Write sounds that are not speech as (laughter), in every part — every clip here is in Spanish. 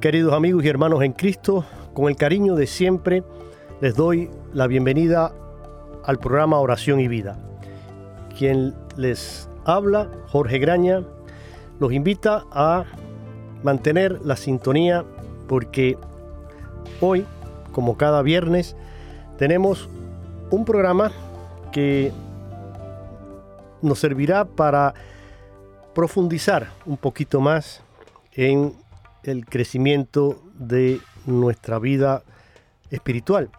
Queridos amigos y hermanos en Cristo, con el cariño de siempre, les doy la bienvenida al programa Oración y Vida. Quien les habla, Jorge Graña, los invita a mantener la sintonía porque hoy, como cada viernes, tenemos un programa que nos servirá para profundizar un poquito más en el crecimiento de nuestra vida espiritual.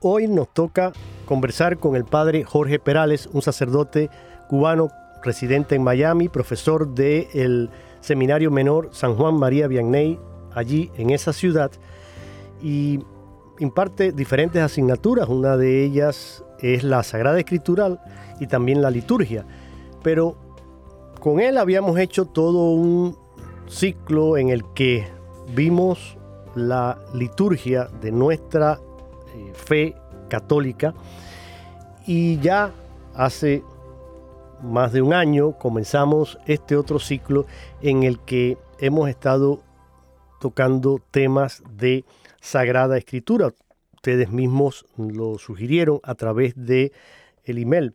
Hoy nos toca conversar con el padre Jorge Perales, un sacerdote cubano residente en Miami, profesor del Seminario Menor San Juan María Vianney, allí en esa ciudad, y imparte diferentes asignaturas. Una de ellas es la Sagrada Escritural y también la liturgia. Pero con él habíamos hecho todo un ciclo en el que vimos la liturgia de nuestra eh, fe católica y ya hace más de un año comenzamos este otro ciclo en el que hemos estado tocando temas de Sagrada Escritura. Ustedes mismos lo sugirieron a través de el email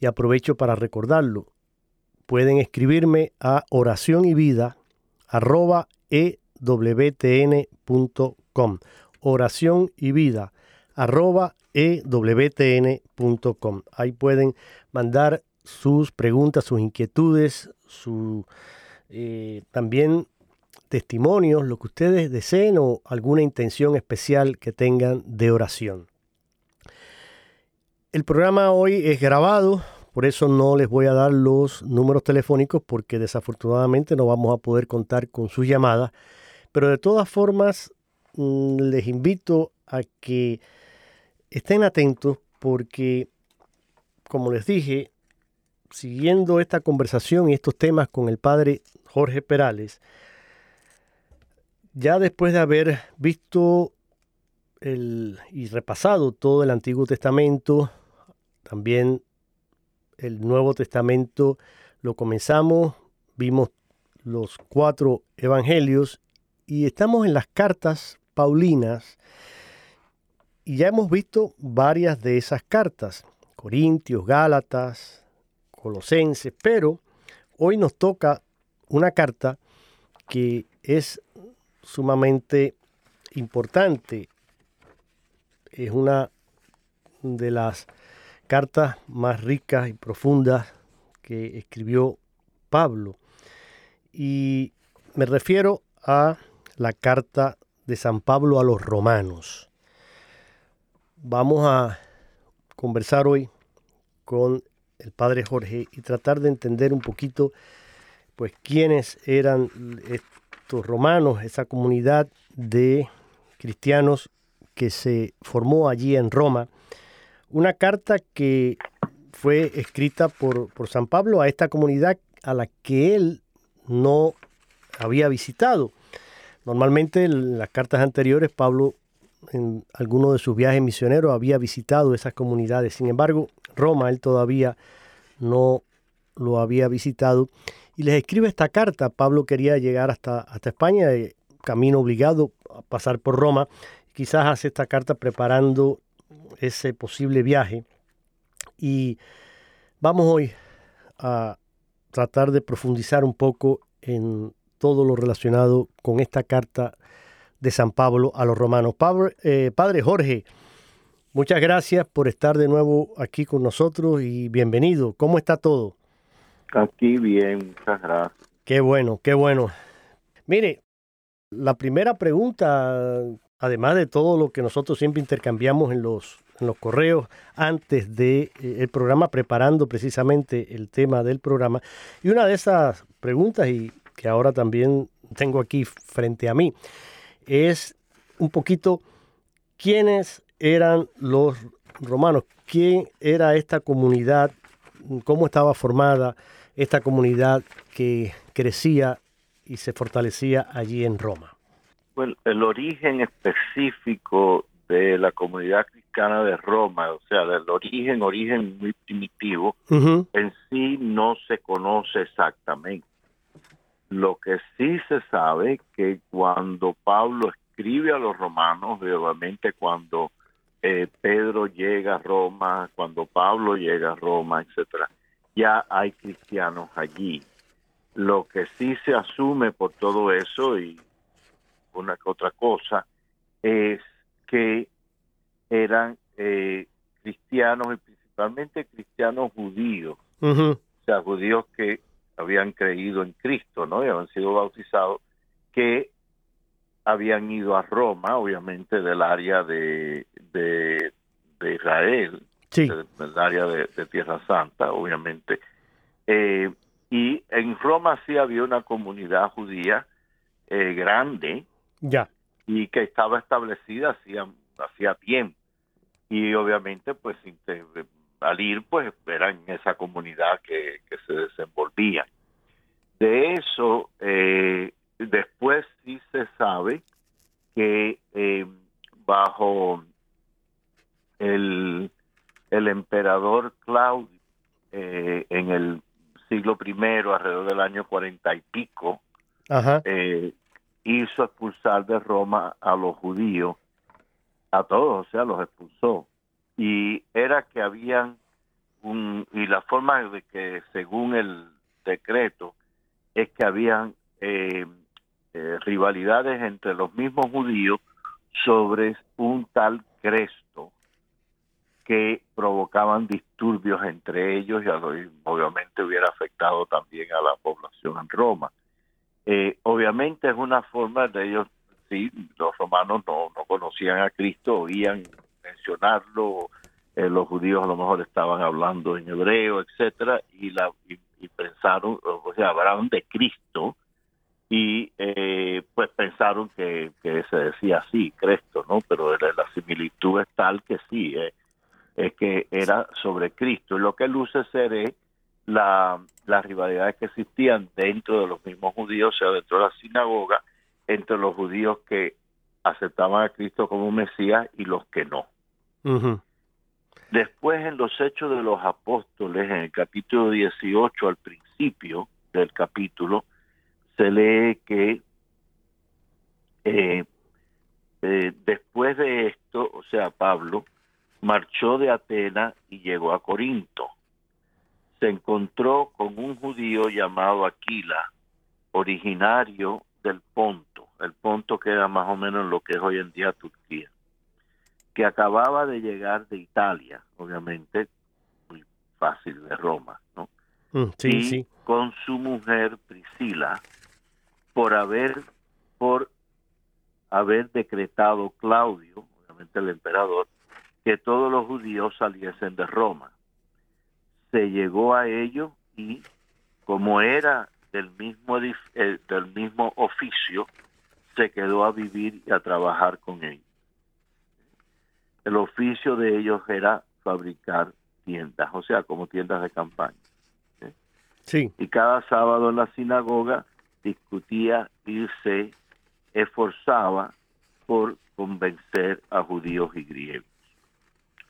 y aprovecho para recordarlo. Pueden escribirme a oración y vida arroba ewtn.com. Oración y vida arroba ewtn.com. Ahí pueden mandar sus preguntas, sus inquietudes, su, eh, también testimonios, lo que ustedes deseen o alguna intención especial que tengan de oración. El programa hoy es grabado, por eso no les voy a dar los números telefónicos porque desafortunadamente no vamos a poder contar con sus llamadas. Pero de todas formas mm, les invito a que estén atentos porque, como les dije, siguiendo esta conversación y estos temas con el padre Jorge Perales, ya después de haber visto y repasado todo el Antiguo Testamento, también el Nuevo Testamento lo comenzamos, vimos los cuatro evangelios y estamos en las cartas paulinas y ya hemos visto varias de esas cartas, Corintios, Gálatas, Colosenses, pero hoy nos toca una carta que es sumamente importante. Es una de las cartas más ricas y profundas que escribió Pablo. Y me refiero a la carta de San Pablo a los romanos. Vamos a conversar hoy con el padre Jorge y tratar de entender un poquito pues quiénes eran estos romanos, esa comunidad de cristianos que se formó allí en Roma una carta que fue escrita por, San Pablo a esta comunidad a la que él no había visitado. Normalmente en las cartas anteriores Pablo en alguno de sus viajes misioneros había visitado esas comunidades. Sin embargo, Roma él todavía no lo había visitado y les escribe esta carta. Pablo quería llegar hasta, hasta España, eh, camino obligado a pasar por Roma. Quizás hace esta carta preparando ese posible viaje. Y vamos hoy a tratar de profundizar un poco en todo lo relacionado con esta carta de San Pablo a los romanos. Eh, padre Jorge, muchas gracias por estar de nuevo aquí con nosotros y bienvenido. ¿Cómo está todo? Aquí bien, muchas gracias. Qué bueno, qué bueno. Mire, la primera pregunta, además de todo lo que nosotros siempre intercambiamos en los, correos antes del de, eh, programa, preparando precisamente el tema del programa, y una de esas preguntas, y que ahora también tengo aquí frente a mí, es un poquito quiénes eran los romanos, quién era esta comunidad, cómo estaba formada esta comunidad que crecía y se fortalecía allí en Roma. Bueno, el origen específico de la comunidad cristiana de Roma, o sea, del origen, origen muy primitivo, en sí no se conoce exactamente. Lo que sí se sabe que cuando Pablo escribe a los romanos, obviamente cuando eh, Pedro llega a Roma, cuando Pablo llega a Roma, etcétera, ya hay cristianos allí. Lo que sí se asume por todo eso y una que otra cosa es que eran eh, cristianos y principalmente cristianos judíos, o sea, judíos que habían creído en Cristo, ¿no? Y habían sido bautizados, que habían ido a Roma, obviamente del área de, de, Israel, del área de, Tierra Santa, obviamente. Eh, y en Roma sí había una comunidad judía eh, grande, ya. y que estaba establecida hacía, hacía tiempo. Y obviamente, pues, al ir, pues era en esa comunidad que, se desenvolvía. De eso, eh, después sí se sabe que eh, bajo el, el emperador Claudio, eh, en el siglo I, alrededor del año cuarenta y pico, hizo expulsar de Roma a los judíos, a todos, o sea, los expulsó y era que habían un, y la forma de que según el decreto es que habían eh, eh, rivalidades entre los mismos judíos sobre un tal Cresto que provocaban disturbios entre ellos y obviamente hubiera afectado también a la población en Roma. Eh, obviamente es una forma de ellos, sí, los romanos no, no conocían a Cristo, oían mencionarlo, eh, los judíos a lo mejor estaban hablando en hebreo, etcétera, y, la, y, pensaron, o sea, hablaron de Cristo, y eh, pues pensaron que, se decía así, Cristo, ¿no? Pero la, similitud es tal que sí, eh, es que era sobre Cristo. Y lo que luce ser es la, las rivalidades que existían dentro de los mismos judíos, o sea, dentro de la sinagoga, entre los judíos que aceptaban a Cristo como Mesías y los que no. Después en los Hechos de los Apóstoles, en el capítulo 18, al principio del capítulo, se lee que eh, eh, después de esto, o sea, Pablo marchó de Atenas y llegó a Corinto. Se encontró con un judío llamado Aquila, originario del Ponto, el Ponto que era más o menos lo que es hoy en día Turquía que acababa de llegar de Italia, obviamente muy fácil de Roma, ¿no? Mm, sí, y sí. con su mujer Priscila por haber por haber decretado Claudio, obviamente el emperador, que todos los judíos saliesen de Roma. Se llegó a ello y como era del mismo eh, del mismo oficio, se quedó a vivir y a trabajar con ellos el oficio de ellos era fabricar tiendas, o sea, como tiendas de campaña. Sí. Y cada sábado en la sinagoga discutía y se esforzaba por convencer a judíos y griegos.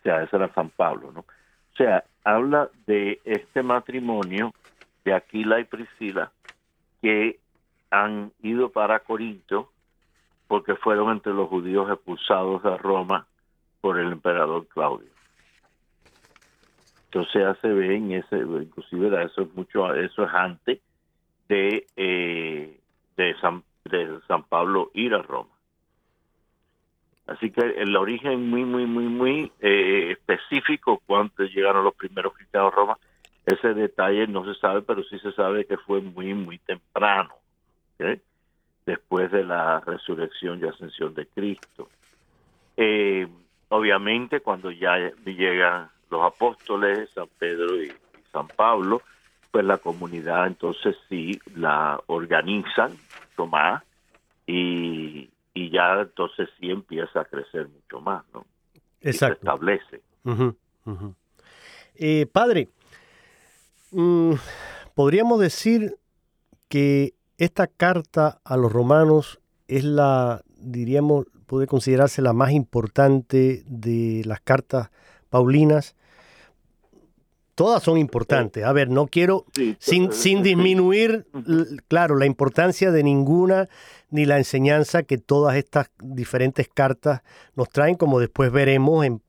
O sea, ese era San Pablo, ¿no? O sea, habla de este matrimonio de Aquila y Priscila que han ido para Corinto porque fueron entre los judíos expulsados de Roma por el emperador Claudio. Entonces ya se ve en ese, inclusive eso es mucho, eso es antes de, eh, de, San, de San Pablo ir a Roma. Así que el origen muy, muy, muy, muy eh, específico cuando llegaron los primeros cristianos a Roma, ese detalle no se sabe, pero sí se sabe que fue muy, muy temprano, después de la resurrección y ascensión de Cristo. Eh, obviamente, cuando ya llegan los apóstoles, San Pedro y, San Pablo, pues la comunidad entonces sí la organizan, Tomás, y, y ya entonces sí empieza a crecer mucho más, ¿no? Exacto. se establece. Eh, padre, mm, podríamos decir que esta carta a los romanos es la, diríamos, puede considerarse la más importante de las cartas paulinas. Todas son importantes. A ver, no quiero, sin, sin disminuir, claro, la importancia de ninguna ni la enseñanza que todas estas diferentes cartas nos traen, como después veremos en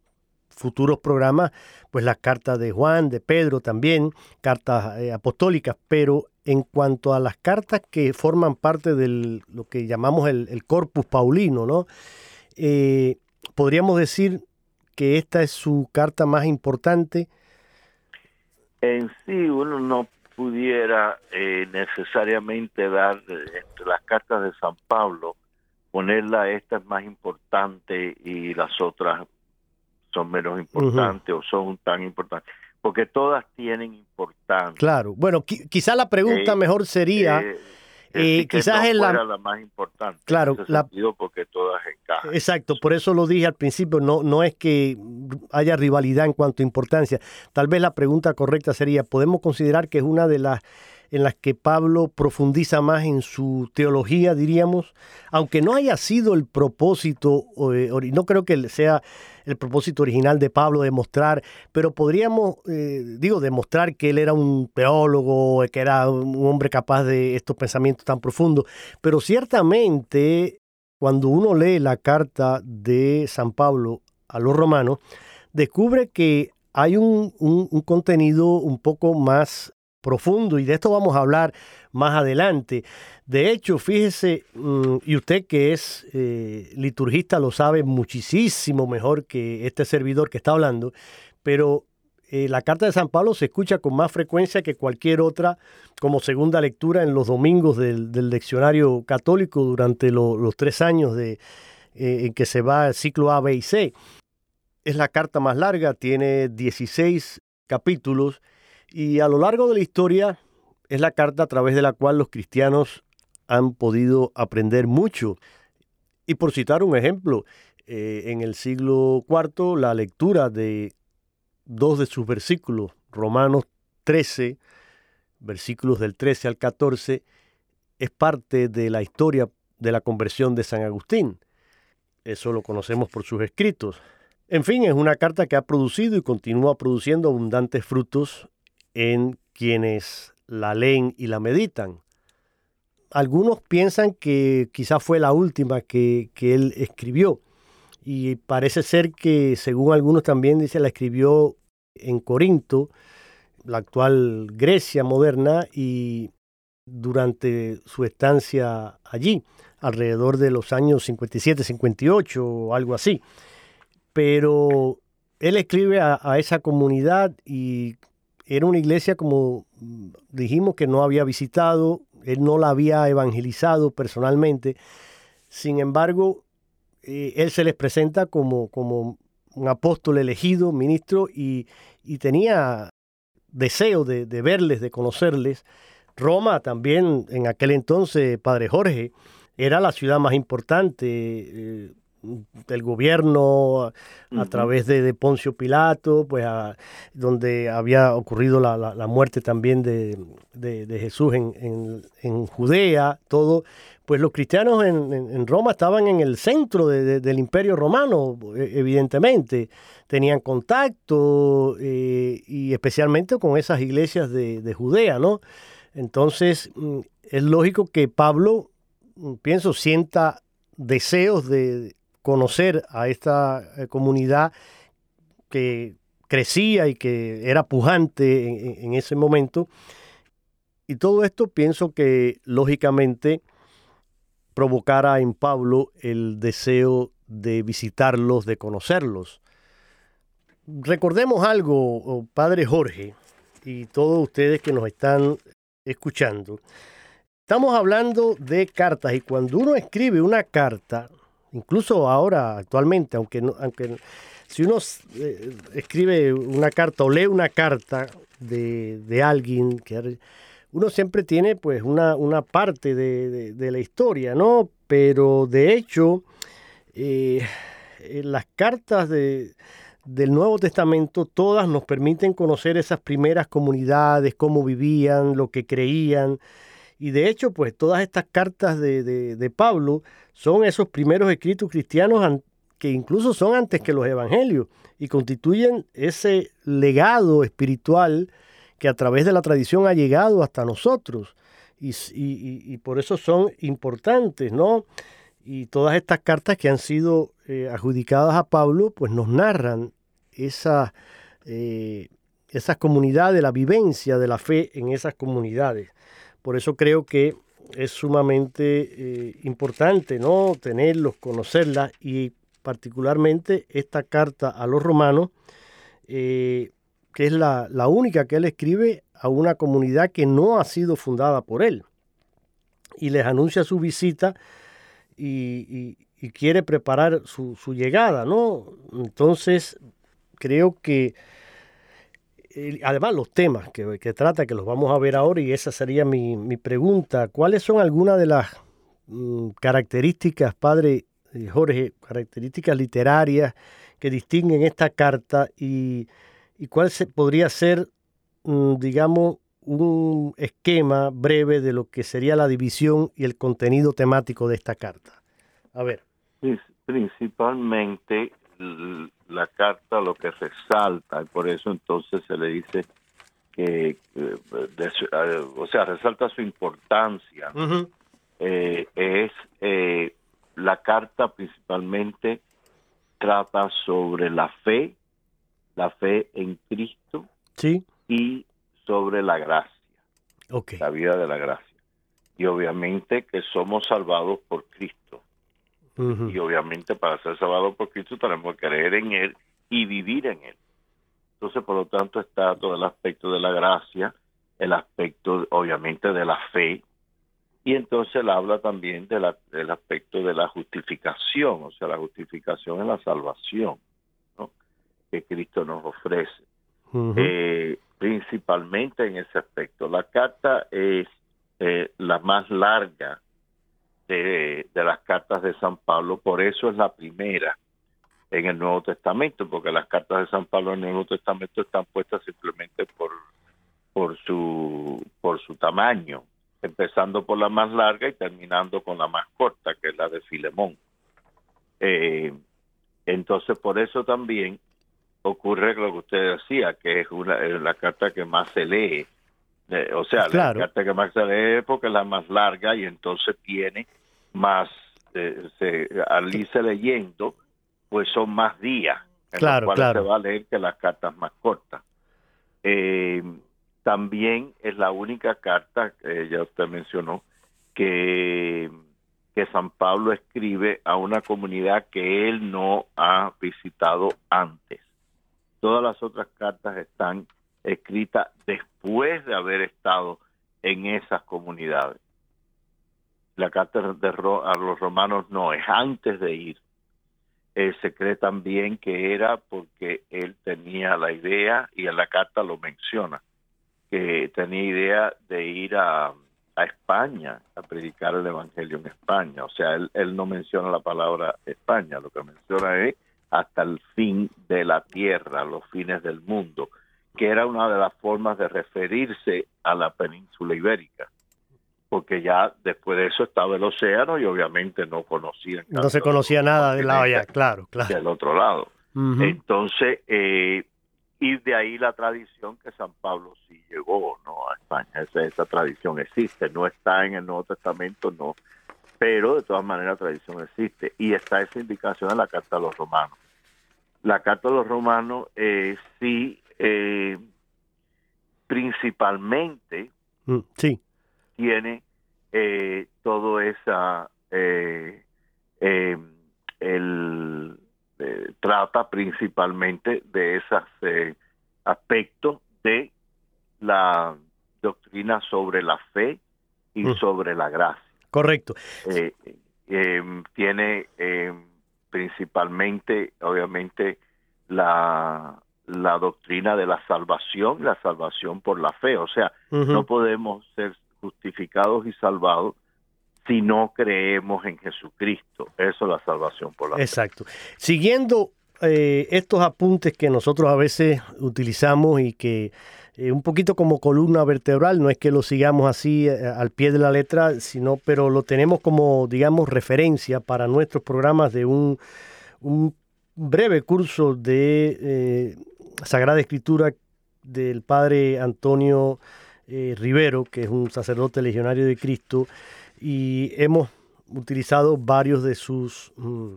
futuros programas, pues las cartas de Juan, de Pedro también, cartas eh, apostólicas, pero en cuanto a las cartas que forman parte de lo que llamamos el, corpus paulino, ¿no? Eh, podríamos decir que esta es su carta más importante. En sí, uno no pudiera eh, necesariamente dar entre las cartas de San Pablo, ponerla esta es más importante y las otras son menos importantes o son tan importantes, porque todas tienen importancia. Claro, bueno, quizá la pregunta eh, mejor sería... Eh, eh, quizás es la, más importante. Claro, la, porque todas encajan. Exacto, por eso lo dije al principio, no, no es que haya rivalidad en cuanto a importancia. Tal vez la pregunta correcta sería, ¿podemos considerar que es una de las en las que Pablo profundiza más en su teología, diríamos, aunque no haya sido el propósito, eh, no creo que sea el propósito original de Pablo demostrar, pero podríamos, eh, digo, demostrar que él era un teólogo, que era un hombre capaz de estos pensamientos tan profundos, pero ciertamente cuando uno lee la carta de San Pablo a los romanos, descubre que hay un, un contenido un poco más profundo y de esto vamos a hablar más adelante. De hecho, fíjese, mm, y usted que es eh, liturgista lo sabe muchísimo mejor que este servidor que está hablando, pero eh, la carta de San Pablo se escucha con más frecuencia que cualquier otra como segunda lectura en los domingos del, leccionario católico durante los tres años de, eh, en que se va el ciclo A, B y C. Es la carta más larga, tiene 16 capítulos y a lo largo de la historia es la carta a través de la cual los cristianos han podido aprender mucho. Y por citar un ejemplo, eh, en el siglo IV la lectura de dos de sus versículos, Romanos 13, versículos del 13 al 14, es parte de la historia de la conversión de San Agustín. Eso lo conocemos por sus escritos. En fin, es una carta que ha producido y continúa produciendo abundantes frutos en quienes la leen y la meditan. Algunos piensan que quizás fue la última que, él escribió y parece ser que según algunos también dice la escribió en Corinto, la actual Grecia moderna y durante su estancia allí, alrededor de los años 57, 58 o algo así. Pero él escribe a, a esa comunidad y era una iglesia, como dijimos, que no había visitado, él no la había evangelizado personalmente. Sin embargo, eh, él se les presenta como, como un apóstol elegido, ministro, y, tenía deseo de, verles, de conocerles. Roma también, en aquel entonces, Padre Jorge, era la ciudad más importante. Eh, del gobierno a, través de, Poncio Pilato, pues donde había ocurrido la, muerte también de, Jesús en, Judea, todo, pues los cristianos en, Roma estaban en el centro del imperio romano, e, evidentemente, tenían contacto eh, y especialmente con esas iglesias de, Judea, ¿no? Entonces, mm, es lógico que Pablo, mm, pienso, sienta deseos de, conocer a esta eh, comunidad que crecía y que era pujante en, ese momento. Y todo esto pienso que lógicamente provocara en Pablo el deseo de visitarlos, de conocerlos. Recordemos algo, oh, Padre Jorge, y todos ustedes que nos están escuchando. Estamos hablando de cartas y cuando uno escribe una carta, incluso ahora, actualmente, aunque, aunque si uno eh, escribe una carta o lee una carta de, alguien, que uno siempre tiene pues una, una parte de, la historia, ¿no? Pero de hecho, eh, las cartas de, del Nuevo Testamento todas nos permiten conocer esas primeras comunidades, cómo vivían, lo que creían, y de hecho, pues todas estas cartas de, Pablo son esos primeros escritos cristianos que incluso son antes que los evangelios y constituyen ese legado espiritual que a través de la tradición ha llegado hasta nosotros. Y, por eso son importantes, ¿no? Y todas estas cartas que han sido eh, adjudicadas a Pablo, pues nos narran esa, eh, esas comunidades, la vivencia de la fe en esas comunidades. Por eso creo que es sumamente eh, importante ¿no? tenerlos, conocerlas y particularmente esta carta a los romanos, eh, que es la, única que él escribe a una comunidad que no ha sido fundada por él. Y les anuncia su visita y, quiere preparar su, su, llegada, ¿no? Entonces, creo que además los temas que, trata, que los vamos a ver ahora, y esa sería mi, pregunta, ¿cuáles son algunas de las mm, características, padre eh, Jorge, características literarias que distinguen esta carta y, cuál se, podría ser, mm, digamos, un esquema breve de lo que sería la división y el contenido temático de esta carta? A ver. Principalmente la carta lo que resalta, y por eso entonces se le dice que, o sea, resalta su importancia, eh, es eh, la carta principalmente trata sobre la fe, la fe en Cristo ¿Sí? y sobre la gracia, okay. la vida de la gracia. Y obviamente que somos salvados por Cristo. Y obviamente para ser salvados por Cristo tenemos que creer en Él y vivir en Él. Entonces, por lo tanto, está todo el aspecto de la gracia, el aspecto, obviamente, de la fe, y entonces él habla también de la, del aspecto de la justificación, o sea, la justificación en la salvación que Cristo nos ofrece. Eh, principalmente en ese aspecto. La carta es eh, la más larga de, las cartas de San Pablo, por eso es la primera en el Nuevo Testamento, porque las cartas de San Pablo en el Nuevo Testamento están puestas simplemente por, por, su, por su tamaño, empezando por la más larga y terminando con la más corta, que es la de Filemón. Eh, entonces, por eso también ocurre lo que usted decía, que es una, la carta que más se lee. Eh, o sea, la carta que más se lee porque es la más larga y entonces tiene más, eh, se, al irse leyendo, pues son más días en claro, los cuales se va a leer que las cartas más cortas. Eh, también es la única carta, que ya usted mencionó, que, que San Pablo escribe a una comunidad que él no ha visitado antes. Todas las otras cartas están escritas después de haber estado en esas comunidades la carta de a los romanos no es antes de ir. Eh, se cree también que era porque él tenía la idea, y en la carta lo menciona, que tenía idea de ir a, a España a predicar el Evangelio en España. O sea, él, él no menciona la palabra España, lo que menciona es hasta el fin de la tierra, los fines del mundo, que era una de las formas de referirse a la península ibérica porque ya después de eso estaba el océano y obviamente no conocían. No se conocía nada del lado allá, claro, claro. Del otro lado. Entonces, eh, y de ahí la tradición que San Pablo sí llegó ¿no? a España. Esa, esa tradición existe, no está en el Nuevo Testamento, no, pero de todas maneras la tradición existe. Y está esa indicación en la Carta de los Romanos. La Carta de los Romanos eh, sí, eh, principalmente, mm, sí tiene eh, todo esa eh, eh, el eh, trata principalmente de esos aspectos de la doctrina sobre la fe y mm. sobre la gracia. Correcto. tiene principalmente, obviamente, la, la doctrina de la salvación, la salvación por la fe. O sea, no podemos ser justificados y salvados si no creemos en Jesucristo. Eso es la salvación por la Exacto. Siguiendo eh, estos apuntes que nosotros a veces utilizamos y que eh, un poquito como columna vertebral, no es que lo sigamos así eh, al pie de la letra, sino pero lo tenemos como, digamos, referencia para nuestros programas de un breve curso de Sagrada Escritura del padre Antonio eh, Rivero, que es un sacerdote legionario de Cristo, y hemos utilizado varios de sus mm,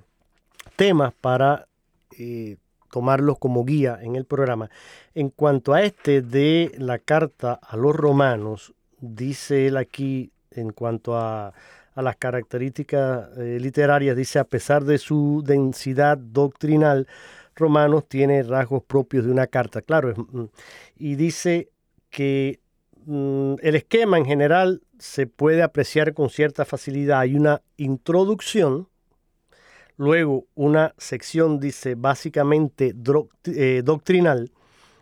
temas para eh, tomarlos como guía en el programa. En cuanto a este de la carta a los romanos, dice él aquí en cuanto a, las características eh, literarias, dice a pesar de su densidad doctrinal, Romanos tiene rasgos propios de una carta, claro, mm, y dice que el esquema en general se puede apreciar con cierta facilidad. Hay una introducción, luego una sección, dice, básicamente eh, doctrinal,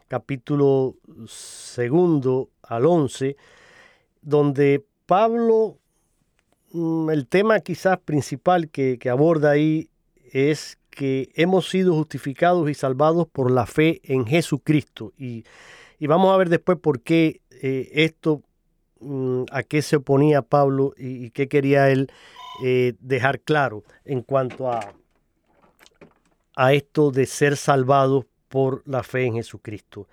capítulo segundo al once, donde Pablo, mm, el tema quizás principal que, aborda ahí es que hemos sido justificados y salvados por la fe en Jesucristo. Y, y vamos a ver después por qué eh, esto, mm, a qué se oponía Pablo y, qué quería él eh, dejar claro en cuanto a, a esto de ser salvados por la fe en Jesucristo.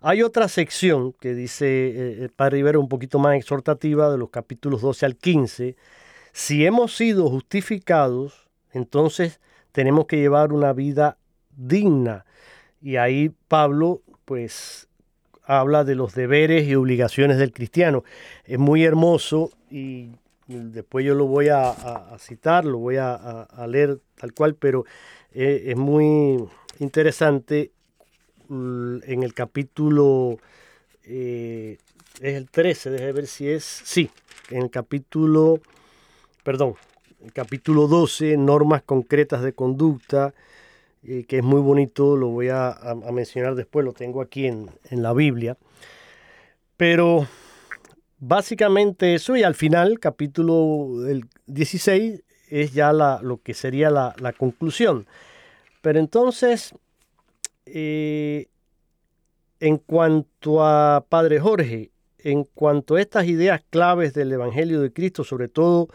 Hay otra sección que dice eh, el Padre Rivero un poquito más exhortativa de los capítulos 12 al 15. Si hemos sido justificados, entonces tenemos que llevar una vida digna. Y ahí Pablo pues habla de los deberes y obligaciones del cristiano. Es muy hermoso y después yo lo voy a, citar, lo voy a, leer tal cual, pero eh, es muy interesante mm, en el capítulo, eh, es el 13, déjame ver si es, sí, en el capítulo, perdón, el capítulo 12, normas concretas de conducta, que es muy bonito, lo voy a, mencionar después, lo tengo aquí en, la Biblia. Pero básicamente eso y al final, capítulo 16, es ya lo que sería la, conclusión. Pero entonces, eh, en cuanto a Padre Jorge, en cuanto a estas ideas claves del Evangelio de Cristo, sobre todo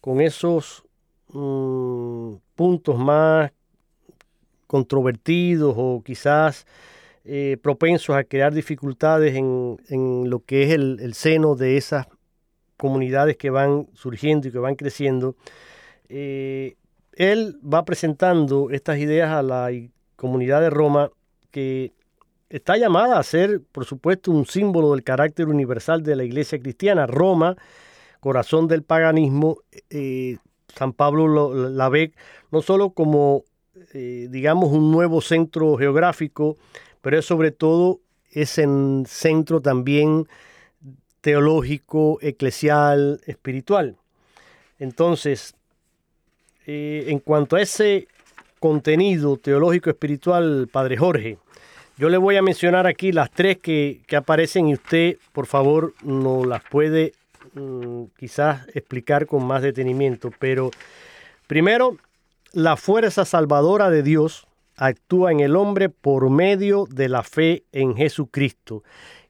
con esos mm, puntos más controvertidos o quizás eh, propensos a crear dificultades en, lo que es el, seno de esas comunidades que van surgiendo y que van creciendo, eh, él va presentando estas ideas a la comunidad de Roma que está llamada a ser, por supuesto, un símbolo del carácter universal de la iglesia cristiana. Roma, corazón del paganismo, eh, San Pablo la ve no solo como eh, digamos, un nuevo centro geográfico, pero es sobre todo es en centro también teológico, eclesial, espiritual. Entonces, eh, en cuanto a ese contenido teológico espiritual, Padre Jorge, yo le voy a mencionar aquí las tres que, que aparecen y usted, por favor, nos las puede mm, quizás explicar con más detenimiento, pero primero, la fuerza salvadora de Dios actúa en el hombre por medio de la fe en Jesucristo,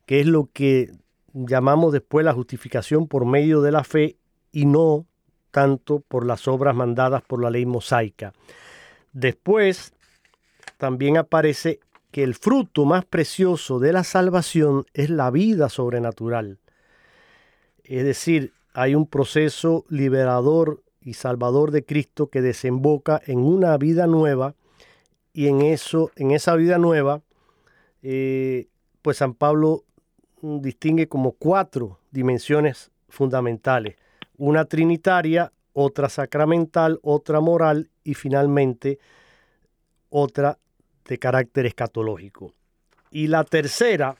que es lo que llamamos después la justificación por medio de la fe y no tanto por las obras mandadas por la ley mosaica. Después también aparece que el fruto más precioso de la salvación es la vida sobrenatural. Es decir, hay un proceso liberador y salvador de Cristo que desemboca en una vida nueva y en eso, en esa vida nueva, eh, pues San Pablo distingue como cuatro dimensiones fundamentales. Una trinitaria, otra sacramental, otra moral y finalmente otra de carácter escatológico. Y la tercera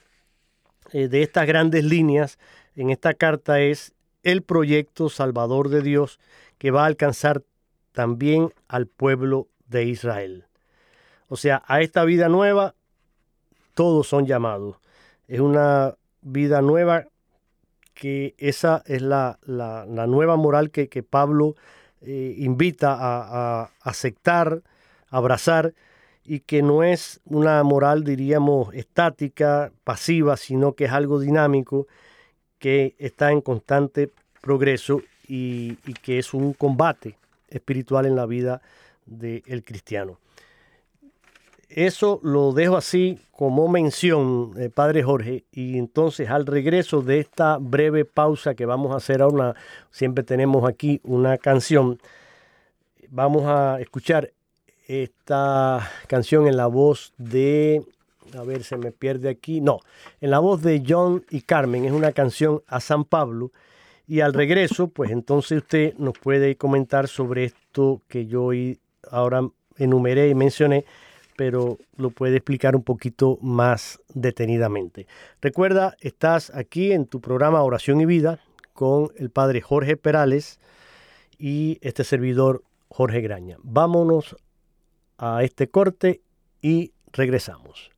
eh, de estas grandes líneas en esta carta es el proyecto salvador de Dios que va a alcanzar también al pueblo de Israel. O sea, a esta vida nueva todos son llamados. Es una vida nueva que esa es la, nueva moral que, Pablo eh, invita a, a aceptar, abrazar y que no es una moral, diríamos, estática, pasiva, sino que es algo dinámico, que está en constante progreso y, que es un combate espiritual en la vida del cristiano. Eso lo dejo así como mención, eh, Padre Jorge, y entonces al regreso de esta breve pausa que vamos a hacer ahora, siempre tenemos aquí una canción, vamos a escuchar esta canción en la voz de, a ver, se me pierde aquí, no, en la voz de John y Carmen, es una canción a San Pablo. Y al regreso, pues entonces usted nos puede comentar sobre esto que yo ahora enumeré y mencioné, pero lo puede explicar un poquito más detenidamente. Recuerda, estás aquí en tu programa Oración y Vida con el padre Jorge Perales y este servidor Jorge Graña. Vámonos a este corte y regresamos.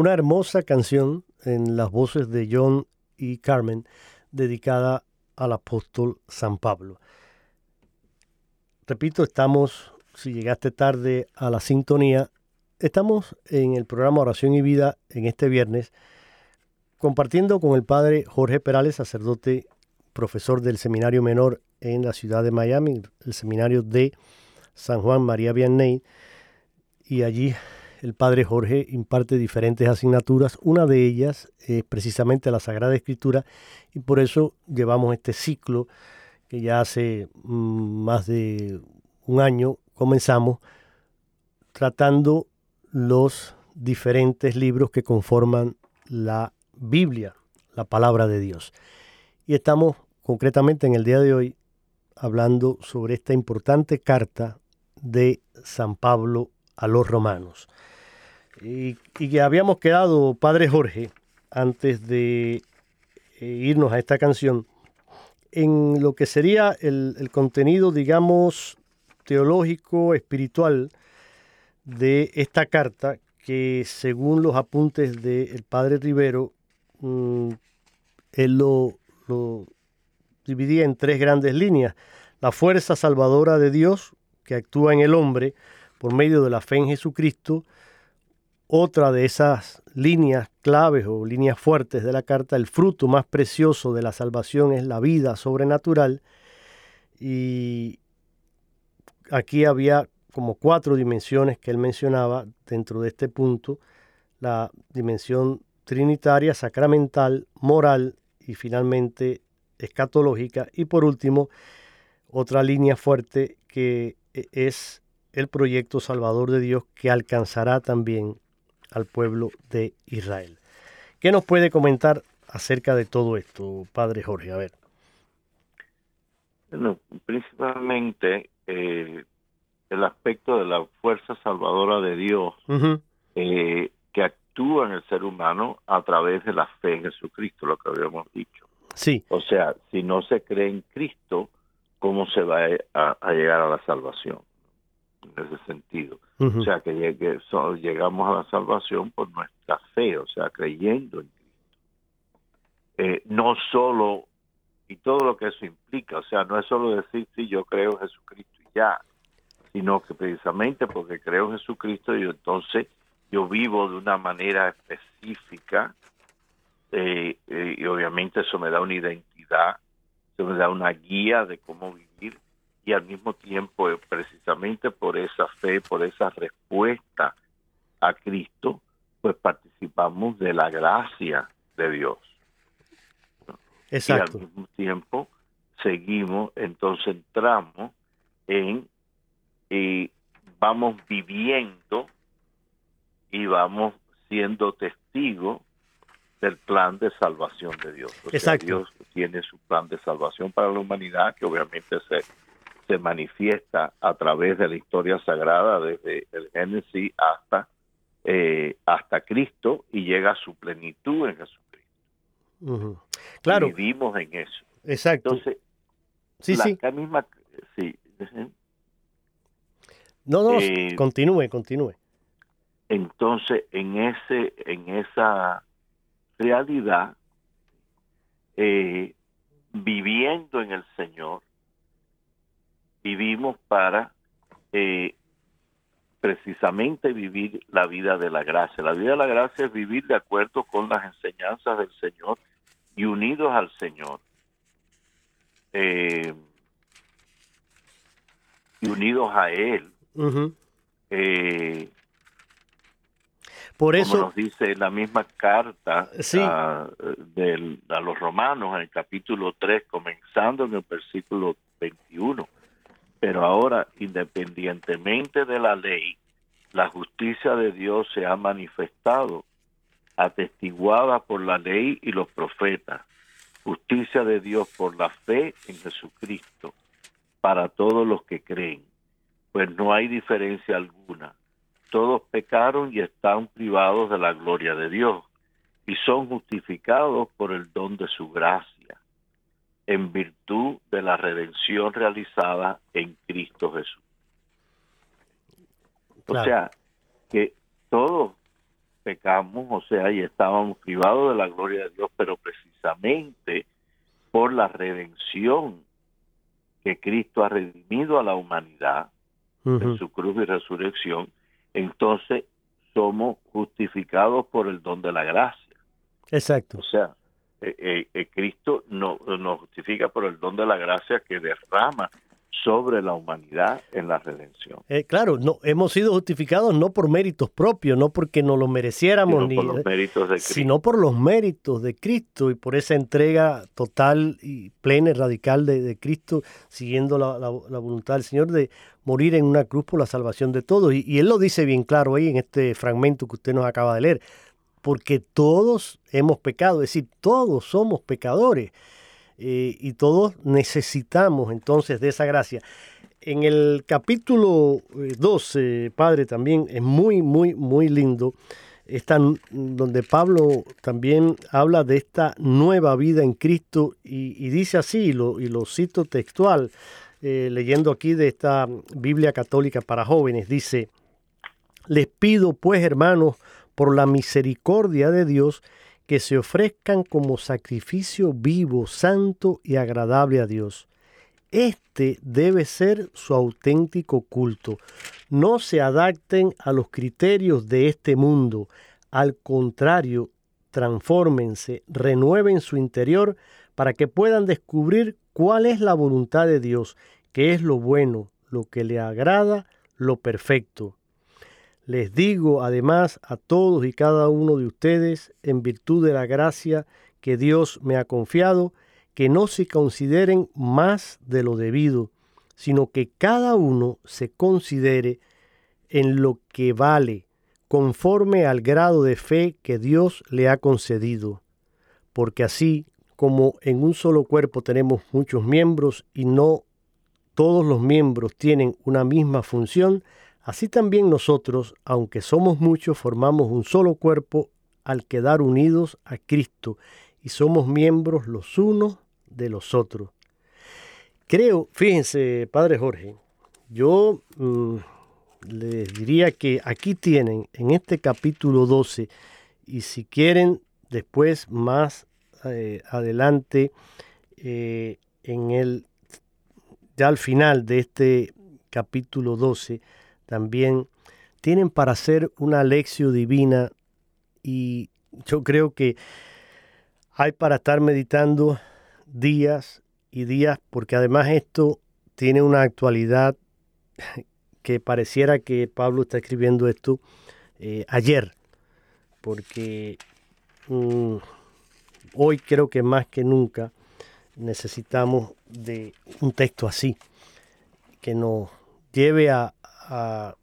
Una hermosa canción en las voces de John y Carmen dedicada al apóstol San Pablo. Repito, estamos, si llegaste tarde a la sintonía, estamos en el programa Oración y Vida en este viernes, compartiendo con el padre Jorge Perales, sacerdote, profesor del Seminario Menor en la ciudad de Miami, el seminario de San Juan María Vianney, y allí el padre Jorge imparte diferentes asignaturas. Una de ellas es precisamente la Sagrada Escritura y por eso llevamos este ciclo que ya hace mm, más de un año comenzamos tratando los diferentes libros que conforman la Biblia, la palabra de Dios. Y estamos concretamente en el día de hoy hablando sobre esta importante carta de San Pablo a los romanos. Y, que habíamos quedado, Padre Jorge, antes de eh, irnos a esta canción, en lo que sería el, contenido, digamos, teológico, espiritual de esta carta, que según los apuntes del Padre Rivero, mm, él lo, lo dividía en tres grandes líneas. La fuerza salvadora de Dios, que actúa en el hombre por medio de la fe en Jesucristo, otra de esas líneas claves o líneas fuertes de la carta, el fruto más precioso de la salvación es la vida sobrenatural. Y aquí había como cuatro dimensiones que él mencionaba dentro de este punto, la dimensión trinitaria, sacramental, moral y finalmente escatológica. Y por último, otra línea fuerte que es el proyecto salvador de Dios que alcanzará también al pueblo de Israel. ¿Qué nos puede comentar acerca de todo esto, Padre Jorge? A ver. Bueno, principalmente eh, el aspecto de la fuerza salvadora de Dios eh, que actúa en el ser humano a través de la fe en Jesucristo, lo que habíamos dicho. Sí. O sea, si no se cree en Cristo, ¿cómo se va a llegar a la salvación? En ese sentido. O sea, que llegamos a la salvación por nuestra fe, o sea, creyendo en Cristo. Eh, no solo, y todo lo que eso implica, o sea, no es solo decir, sí, yo creo en Jesucristo y ya, sino que precisamente porque creo en Jesucristo, y entonces yo vivo de una manera específica, eh, eh, y obviamente eso me da una identidad, eso me da una guía de cómo vivir y al mismo tiempo eh, precisamente por esa fe, por esa respuesta a Cristo, pues participamos de la gracia de Dios. Exacto. Y al mismo tiempo seguimos, entonces entramos en y vamos viviendo y vamos siendo testigos del plan de salvación de Dios. Exacto. Dios tiene su plan de salvación para la humanidad, que obviamente se se manifiesta a través de la historia sagrada desde el Génesis hasta eh, hasta Cristo y llega a su plenitud en Jesucristo. Claro. vivimos en eso. Exacto. Entonces, sí, sí. misma, sí. No, no, eh, continúe, continúe. Entonces, en ese, en esa realidad, eh, viviendo en el Señor, vivimos para eh, precisamente vivir la vida de la gracia. La vida de la gracia es vivir de acuerdo con las enseñanzas del Señor y unidos al Señor. Eh, y unidos a Él. Eh, Por eso como nos dice la misma carta a, a los romanos en el capítulo 3, comenzando en el versículo 21. Pero ahora, independientemente de la ley, la justicia de Dios se ha manifestado, atestiguada por la ley y los profetas, justicia de Dios por la fe en Jesucristo, para todos los que creen, pues no hay diferencia alguna. Todos pecaron y están privados de la gloria de Dios, y son justificados por el don de su gracia, en virtud de la redención realizada en Cristo Jesús. O sea, que todos pecamos, o sea, y estábamos privados de la gloria de Dios, pero precisamente por la redención que Cristo ha redimido a la humanidad en su cruz y resurrección, entonces somos justificados por el don de la gracia. Exacto. O sea, eh, eh, eh, Cristo no, nos justifica por el don de la gracia que derrama sobre la humanidad en la redención. Eh, claro, no hemos sido justificados no por méritos propios, no porque nos lo mereciéramos, ni, sino por los méritos de Cristo y por esa entrega total y plena y radical de, Cristo, siguiendo la, voluntad del Señor de morir en una cruz por la salvación de todos. Y, y Él lo dice bien claro ahí en este fragmento que usted nos acaba de leer, porque todos hemos pecado, es decir, todos somos pecadores. Eh, y todos necesitamos entonces de esa gracia. En el capítulo 12, eh, Padre, también es muy, muy, muy lindo. Donde Pablo también habla de esta nueva vida en Cristo y, dice así, y lo, y lo cito textual, eh, leyendo aquí de esta Biblia católica para jóvenes, dice, les pido pues hermanos, por la misericordia de Dios, que se ofrezcan como sacrificio vivo, santo y agradable a Dios. Este debe ser su auténtico culto. No se adapten a los criterios de este mundo. Al contrario, transfórmense, renueven su interior para que puedan descubrir cuál es la voluntad de Dios, que es lo bueno, lo que le agrada, lo perfecto. Les digo además a todos y cada uno de ustedes, en virtud de la gracia que Dios me ha confiado, que no se consideren más de lo debido, sino que cada uno se considere en lo que vale, conforme al grado de fe que Dios le ha concedido. Porque así como en un solo cuerpo tenemos muchos miembros y no todos los miembros tienen una misma función, Así también nosotros, aunque somos muchos, formamos un solo cuerpo al quedar unidos a Cristo y somos miembros los unos de los otros. Creo, fíjense, Padre Jorge, yo mm, les diría que aquí tienen en este capítulo 12 y si quieren después más eh, adelante eh, en el ya al final de este capítulo 12 también tienen para hacer una lección divina y yo creo que hay para estar meditando días y días porque además esto tiene una actualidad (laughs) que pareciera que Pablo está escribiendo esto eh, ayer porque mm, hoy creo que más que nunca necesitamos de un texto así que nos lleve a, a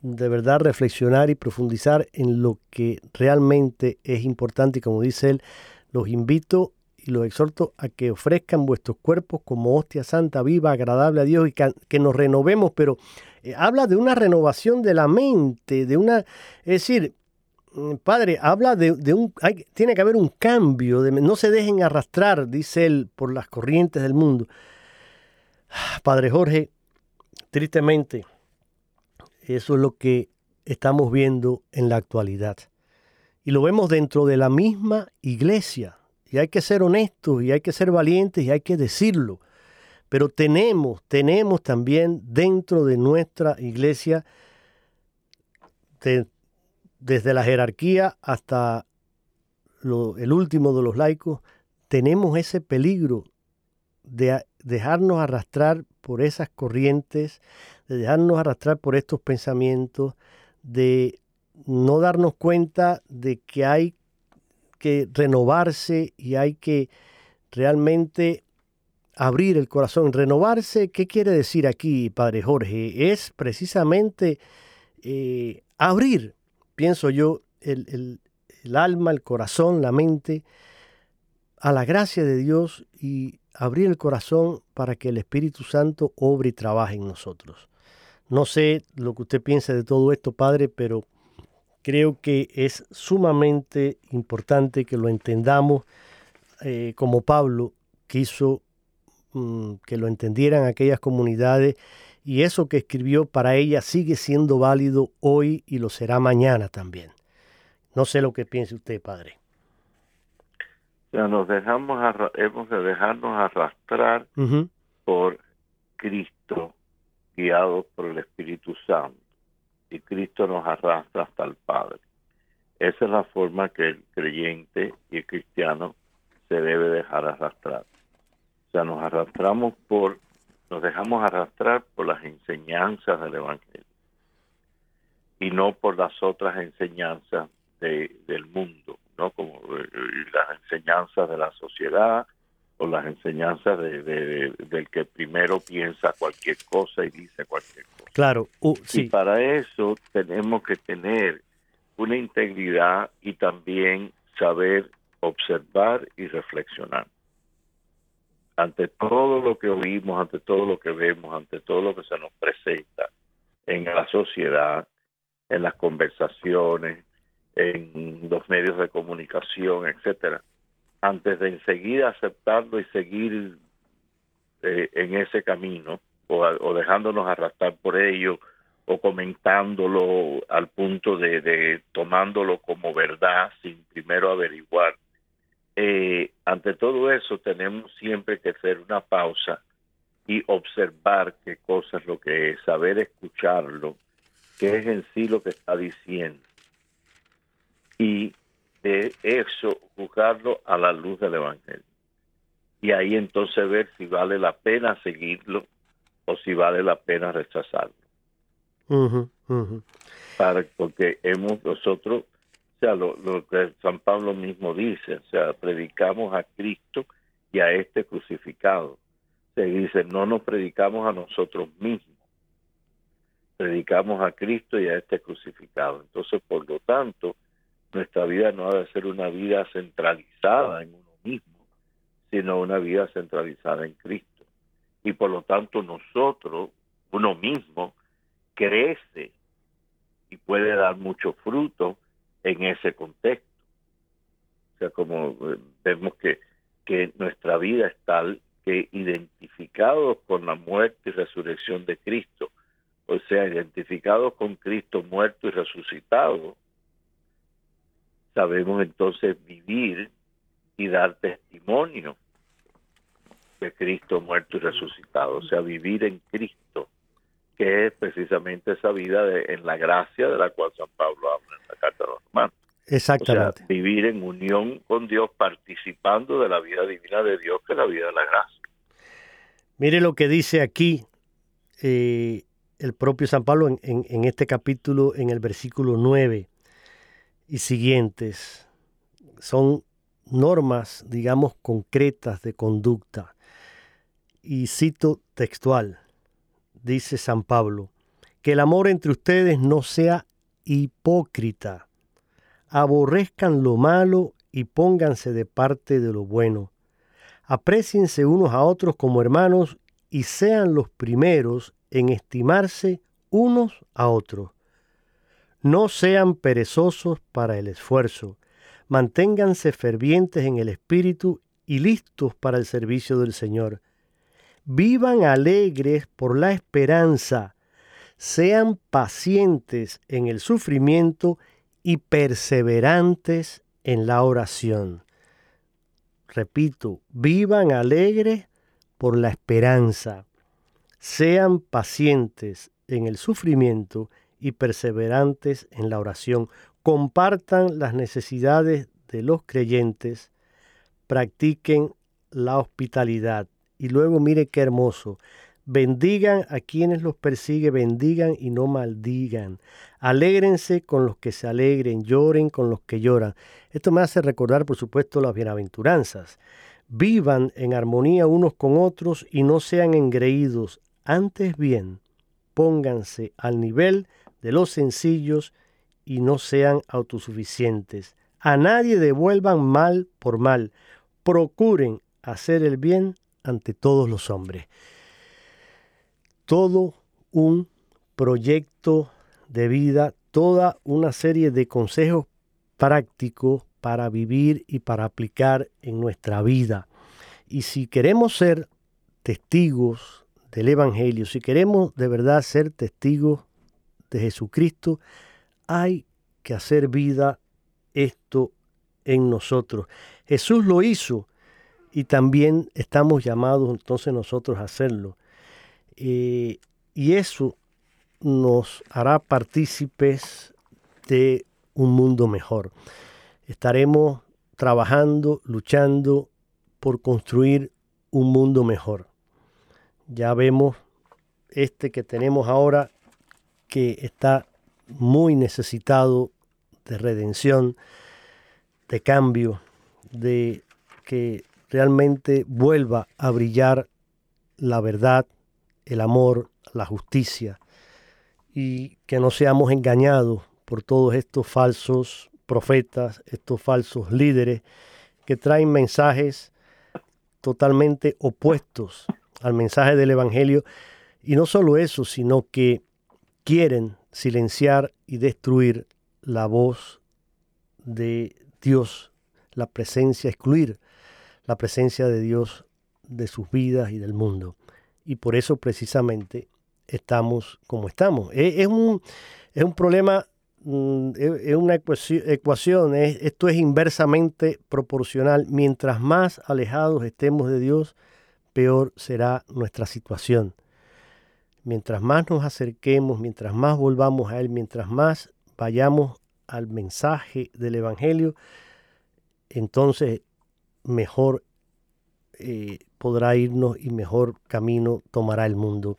de verdad reflexionar y profundizar en lo que realmente es importante y como dice él, los invito y los exhorto a que ofrezcan vuestros cuerpos como hostia santa, viva, agradable a Dios y que, nos renovemos, pero eh, habla de una renovación de la mente, de una, es decir, mm, Padre, habla de, un, hay, tiene que haber un cambio, no se dejen arrastrar, dice él, por las corrientes del mundo. Padre Jorge, tristemente, eso es lo que estamos viendo en la actualidad. Y lo vemos dentro de la misma iglesia. Y hay que ser honestos y hay que ser valientes y hay que decirlo. Pero tenemos, tenemos también dentro de nuestra iglesia, desde la jerarquía hasta el último de los laicos, tenemos ese peligro de dejarnos arrastrar por esas corrientes, de dejarnos arrastrar por estos pensamientos, de no darnos cuenta de que hay que renovarse y hay que realmente abrir el corazón. Renovarse, ¿qué quiere decir aquí, Padre Jorge? Es precisamente eh, abrir, pienso yo, el, el alma, el corazón, la mente a la gracia de Dios y abrir el corazón para que el Espíritu Santo obre y trabaje en nosotros. No sé lo que usted piensa de todo esto, Padre, pero creo que es sumamente importante que lo entendamos eh, como Pablo quiso mm, que lo entendieran aquellas comunidades y eso que escribió para ella sigue siendo válido hoy y lo será mañana también. No sé lo que piense usted, Padre. Ya nos dejamos, hemos de dejarnos arrastrar por Cristo, guiados por el Espíritu Santo. Y Cristo nos arrastra hasta el Padre. Esa es la forma que el creyente y el cristiano se debe dejar arrastrar. O sea, nos arrastramos por, nos dejamos arrastrar por las enseñanzas del Evangelio y no por las otras enseñanzas del mundo, ¿no? Como eh, las enseñanzas de la sociedad o las enseñanzas de, del que primero piensa cualquier cosa y dice cualquier cosa. Claro, uh, sí. Y para eso tenemos que tener una integridad y también saber observar y reflexionar. Ante todo lo que oímos, ante todo lo que vemos, ante todo lo que se nos presenta en la sociedad, en las conversaciones, en los medios de comunicación, etcétera, antes de enseguida aceptarlo y seguir eh, en ese camino o, dejándonos arrastrar por ello o comentándolo al punto de, tomándolo como verdad sin primero averiguar. Eh, ante todo eso tenemos siempre que hacer una pausa y observar qué cosa es lo que es, saber escucharlo, qué es en sí lo que está diciendo y de eso juzgarlo a la luz del Evangelio. Y ahí entonces ver si vale la pena seguirlo o si vale la pena rechazarlo. Para, porque hemos nosotros, o sea, lo, que San Pablo mismo dice, o sea, predicamos a Cristo y a este crucificado. Se dice, no nos predicamos a nosotros mismos, predicamos a Cristo y a este crucificado. Entonces, por lo tanto, nuestra vida no ha de ser una vida centralizada en uno mismo, sino una vida centralizada en Cristo. Y por lo tanto nosotros, uno mismo, crece y puede dar mucho fruto en ese contexto. O sea, como eh, vemos que, que nuestra vida es tal que identificados con la muerte y resurrección de Cristo, o sea, identificados con Cristo muerto y resucitado, sabemos entonces vivir y dar testimonio de Cristo muerto y resucitado, o sea, vivir en Cristo, que es precisamente esa vida de, en la gracia de la cual San Pablo habla en la carta de los romanos. Exactamente. vivir en unión con Dios, participando de la vida divina de Dios, que es la vida de la gracia. Mire lo que dice aquí eh, el propio San Pablo en, en este capítulo, en el versículo 9 y siguientes son normas, digamos, concretas de conducta. Y cito textual, dice San Pablo, que el amor entre ustedes no sea hipócrita, aborrezcan lo malo y pónganse de parte de lo bueno. Apreciense unos a otros como hermanos y sean los primeros en estimarse unos a otros. No sean perezosos para el esfuerzo, manténganse fervientes en el espíritu y listos para el servicio del Señor. Vivan alegres por la esperanza, sean pacientes en el sufrimiento y perseverantes en la oración. Repito, vivan alegres por la esperanza, sean pacientes en el sufrimiento y perseverantes en la oración. Compartan las necesidades de los creyentes, practiquen la hospitalidad. Y luego mire qué hermoso. Bendigan a quienes los persigue, bendigan y no maldigan. Alégrense con los que se alegren, lloren con los que lloran. Esto me hace recordar, por supuesto, las bienaventuranzas. Vivan en armonía unos con otros y no sean engreídos. Antes bien, pónganse al nivel de los sencillos y no sean autosuficientes. A nadie devuelvan mal por mal. Procuren hacer el bien ante todos los hombres. Todo un proyecto de vida, toda una serie de consejos prácticos para vivir y para aplicar en nuestra vida. Y si queremos ser testigos del Evangelio, si queremos de verdad ser testigos de Jesucristo, hay que hacer vida esto en nosotros. Jesús lo hizo y también estamos llamados entonces nosotros a hacerlo. Eh, y eso nos hará partícipes de un mundo mejor. Estaremos trabajando, luchando por construir un mundo mejor. Ya vemos este que tenemos ahora que está muy necesitado de redención, de cambio, de que realmente vuelva a brillar la verdad, el amor, la justicia, y que no seamos engañados por todos estos falsos profetas, estos falsos líderes que traen mensajes totalmente opuestos al mensaje del Evangelio. Y no solo eso, sino que quieren silenciar y destruir la voz de Dios, la presencia, excluir la presencia de Dios de sus vidas y del mundo. Y por eso precisamente estamos como estamos. Es, un, es un problema, mm, es una ecuación, esto es inversamente proporcional. Mientras más alejados estemos de Dios, peor será nuestra situación. Mientras más nos acerquemos, mientras más volvamos a Él, mientras más vayamos al mensaje del Evangelio, entonces mejor eh, podrá irnos y mejor camino tomará el mundo.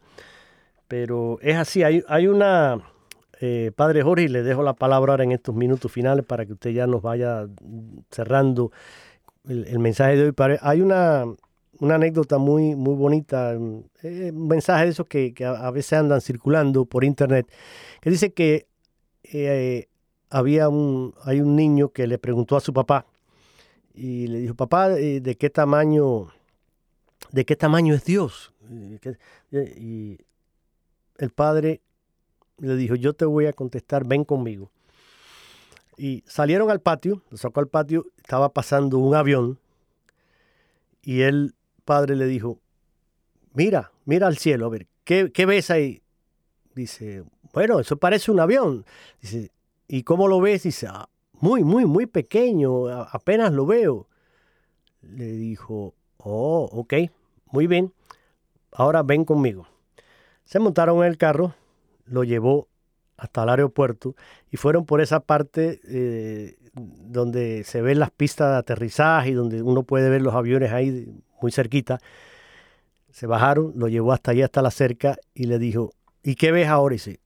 Pero es así, hay, una, eh, Padre Jorge, le dejo la palabra ahora en estos minutos finales para que usted ya nos vaya cerrando el, mensaje de hoy. Hay una, una anécdota muy, muy bonita, eh, un mensaje de esos que, a, veces andan circulando por internet, que dice que eh, había un, hay un niño que le preguntó a su papá y le dijo, papá, ¿de qué tamaño, de qué tamaño es Dios? Y, el padre le dijo, yo te voy a contestar, ven conmigo. Y salieron al patio, lo sacó al patio, estaba pasando un avión y el padre le dijo, mira, mira al cielo, a ver, ¿qué, qué ves ahí? Dice, bueno, eso parece un avión. Dice, ¿y cómo lo ves? Dice, ah, muy, muy, muy pequeño, apenas lo veo. Le dijo, oh, ok, muy bien, ahora ven conmigo. Se montaron en el carro, lo llevó hasta el aeropuerto y fueron por esa parte eh, donde se ven las pistas de aterrizaje y donde uno puede ver los aviones ahí muy cerquita. Se bajaron, lo llevó hasta allá, hasta la cerca y le dijo, ¿y qué ves ahora? dice,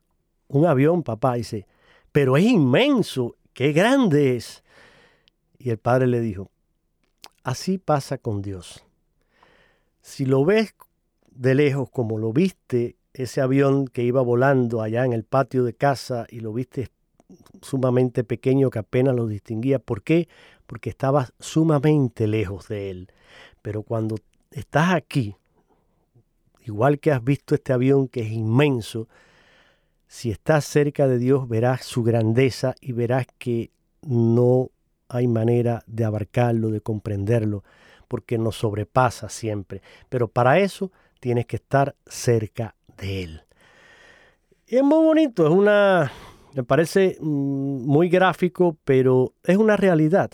un avión, papá. dice, pero es inmenso, qué grande es. Y el padre le dijo, así pasa con Dios. Si lo ves de lejos como lo viste ese avión que iba volando allá en el patio de casa y lo viste sumamente pequeño que apenas lo distinguía. ¿Por qué? Porque estabas sumamente lejos de él. Pero cuando estás aquí, igual que has visto este avión que es inmenso, si estás cerca de Dios verás su grandeza y verás que no hay manera de abarcarlo, de comprenderlo, porque nos sobrepasa siempre. Pero para eso tienes que estar cerca de él. Y es muy bonito, es una, me parece mm, muy gráfico, pero es una realidad.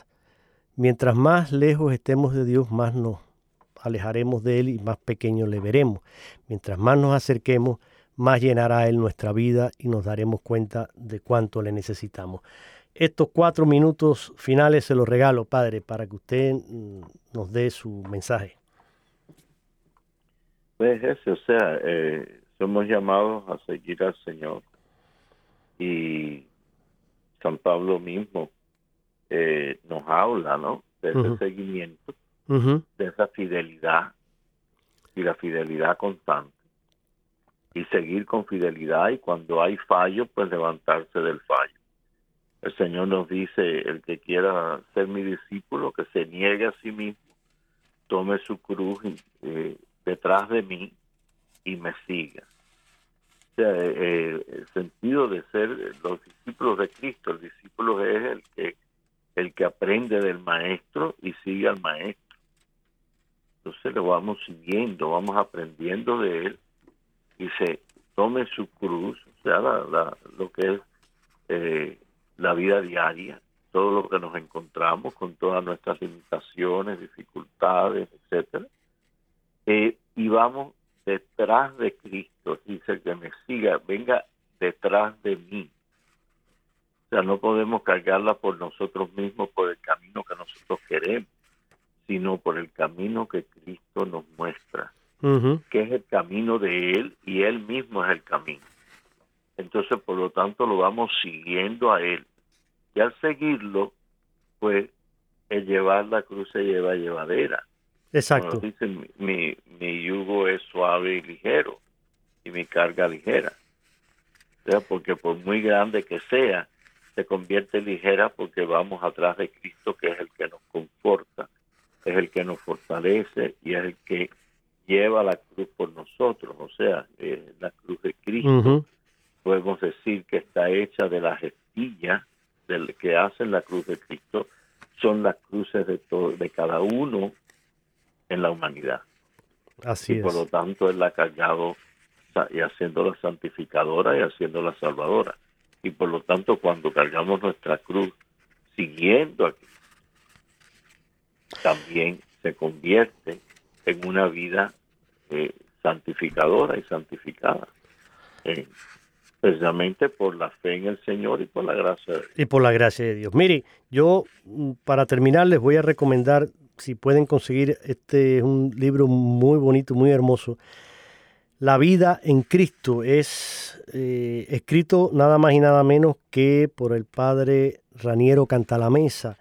Mientras más lejos estemos de Dios, más nos alejaremos de Él y más pequeño le veremos. Mientras más nos acerquemos, más llenará Él nuestra vida y nos daremos cuenta de cuánto le necesitamos. Estos cuatro minutos finales se los regalo, Padre, para que usted mm, nos dé su mensaje. Pues ese, o sea, eh, somos llamados a seguir al Señor Y San Pablo mismo eh, nos habla, ¿no? De ese seguimiento, de esa fidelidad y la fidelidad constante. Y seguir con fidelidad y cuando hay fallo, pues levantarse del fallo. El Señor nos dice, el que quiera ser mi discípulo, que se niegue a sí mismo, tome su cruz eh, detrás de mí y me siga. O sea, eh, eh, el sentido de ser los discípulos de Cristo, el discípulo es el que el que aprende del maestro y sigue al maestro. Entonces lo vamos siguiendo, vamos aprendiendo de él y se tome su cruz, o sea, lo que es eh, la vida diaria, todo lo que nos encontramos con todas nuestras limitaciones, dificultades, etcétera, y vamos detrás de Cristo, dice que me siga, venga detrás de mí. O sea, no podemos cargarla por nosotros mismos, por el camino que nosotros queremos, sino por el camino que Cristo nos muestra, que es el camino de Él y Él mismo es el camino. Entonces, por lo tanto, lo vamos siguiendo a Él. Y al seguirlo, pues, el llevar la cruz se lleva llevadera. Exacto. dice, mi, mi yugo es suave y ligero y mi carga ligera. O sea, porque por muy grande que sea, se convierte ligera porque vamos atrás de Cristo, que es el que nos conforta, es el que nos fortalece y es el que lleva la cruz por nosotros. O sea, eh, la cruz de Cristo, podemos decir que está hecha de las estillas del que hacen la cruz de Cristo, son las cruces de, todo, de cada uno en la humanidad. Así y por lo tanto él la ha cargado y haciéndola santificadora y haciéndola salvadora. Y por lo tanto cuando cargamos nuestra cruz siguiendo aquí, también se convierte en una vida eh, santificadora y santificada. Eh, precisamente por la fe en el Señor y por la gracia de Dios. Y por la gracia de Dios. Mire, yo mm, para terminar les voy a recomendar si pueden conseguir, este es un libro muy bonito, muy hermoso. La vida en Cristo es eh, escrito nada más y nada menos que por el padre Raniero Cantalamesa,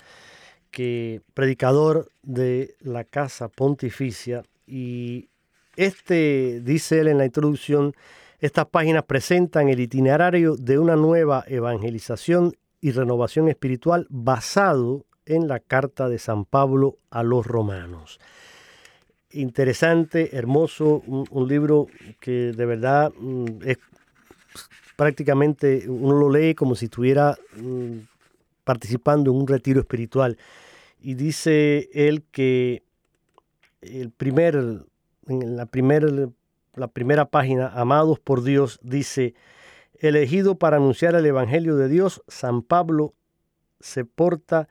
que predicador de la Casa Pontificia. Y este, dice él en la introducción, estas páginas presentan el itinerario de una nueva evangelización y renovación espiritual basado en la carta de San Pablo a los romanos. Interesante, hermoso, un, libro que de verdad mm, es prácticamente, uno lo lee como si estuviera mm, participando en un retiro espiritual. Y dice él que el primer, en la, primer, la primera página, Amados por Dios, dice, elegido para anunciar el Evangelio de Dios, San Pablo se porta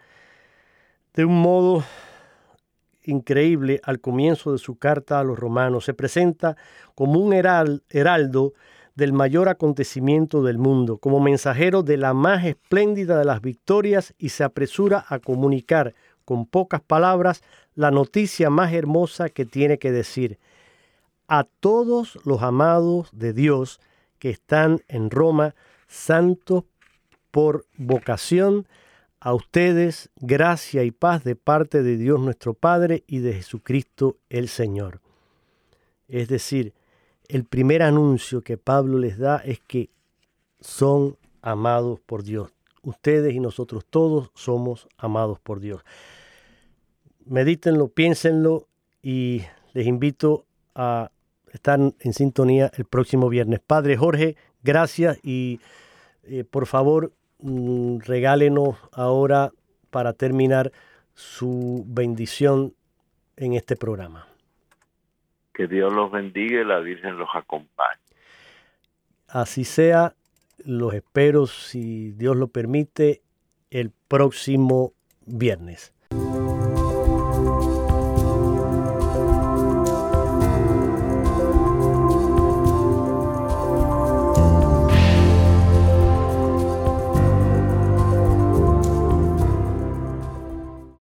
de un modo increíble al comienzo de su carta a los romanos. Se presenta como un heraldo del mayor acontecimiento del mundo, como mensajero de la más espléndida de las victorias y se apresura a comunicar con pocas palabras la noticia más hermosa que tiene que decir. A todos los amados de Dios que están en Roma, santos por vocación, a ustedes gracia y paz de parte de Dios nuestro Padre y de Jesucristo el Señor. Es decir, el primer anuncio que Pablo les da es que son amados por Dios. Ustedes y nosotros todos somos amados por Dios. Medítenlo, piénsenlo y les invito a estar en sintonía el próximo viernes. Padre Jorge, gracias y eh, por favor Mm, regálenos ahora para terminar su bendición en este programa. Que Dios los bendiga y la Virgen los acompañe. Así sea, los espero, si Dios lo permite, el próximo viernes.